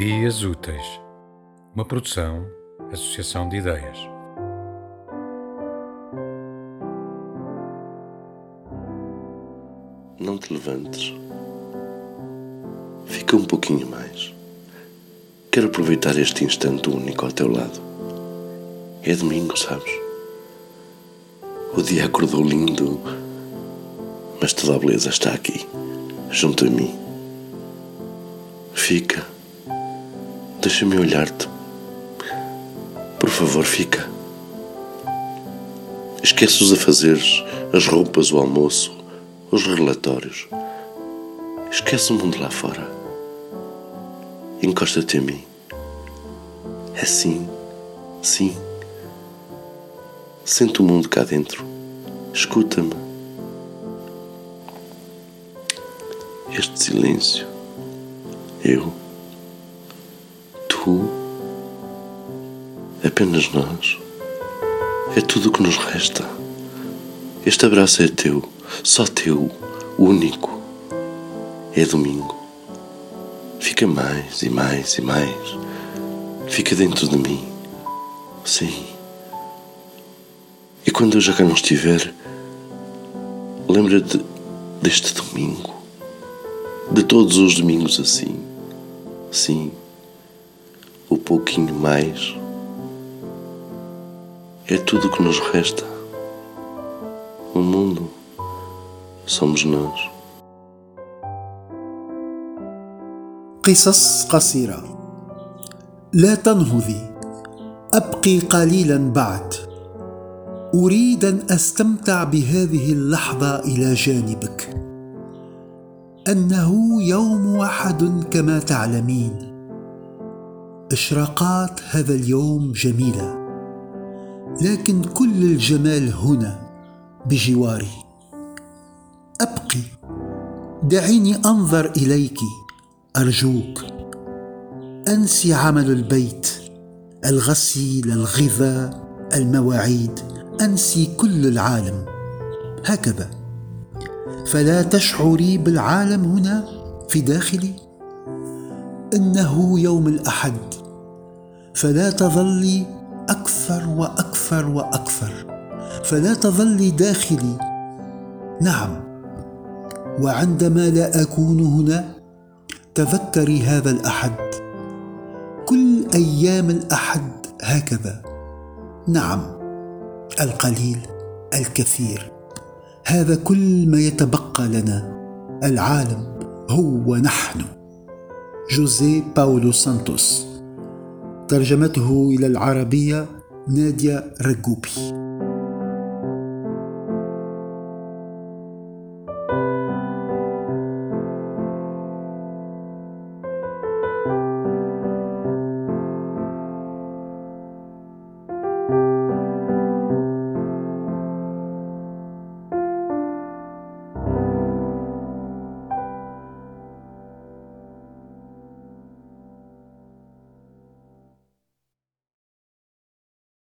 Ideias Úteis, uma produção, associação de ideias. Não te levantes. Fica um pouquinho mais. Quero aproveitar este instante único ao teu lado. É domingo, sabes? O dia acordou lindo, mas toda a beleza está aqui, junto a mim. Fica. Deixa-me olhar-te. Por favor, fica. Esquece os afazeres, as roupas, o almoço, os relatórios. Esquece o mundo lá fora. Encosta-te a mim. É sim, sim. Sente o mundo cá dentro. Escuta-me. Este silêncio. Eu. Tu. Apenas nós. É tudo o que nos resta. Este abraço é teu, só teu, único. É domingo. Fica mais e mais e mais. Fica dentro de mim. Sim. E quando eu já cá não estiver, lembra-te deste domingo. De todos os domingos assim. Sim. O pouquinho mais. É tudo o que nos resta. O mundo somos nós. قصص قصيرة لا تنهضي أبقي قليلا بعد أريد أن أستمتع بهذه اللحظة إلى جانبك أنه يوم واحد كما تعلمين إشراقات هذا اليوم جميلة لكن كل الجمال هنا بجواري. أبقي. دعيني أنظر إليك أرجوك. أنسي عمل البيت الغسيل الغذاء المواعيد. أنسي كل العالم. هكذا. فلا تشعري بالعالم هنا في داخلي. إنه يوم الأحد. فلا تظلي أكثر وأكثر وأكثر فلا تظلي داخلي. نعم. وعندما لا أكون هنا تذكري هذا الأحد. كل أيام الأحد هكذا. نعم. القليل الكثير. هذا كل ما يتبقى لنا. العالم هو نحن جوزيه باولو سانتوس ترجمته إلى العربيه ناديه رجوبي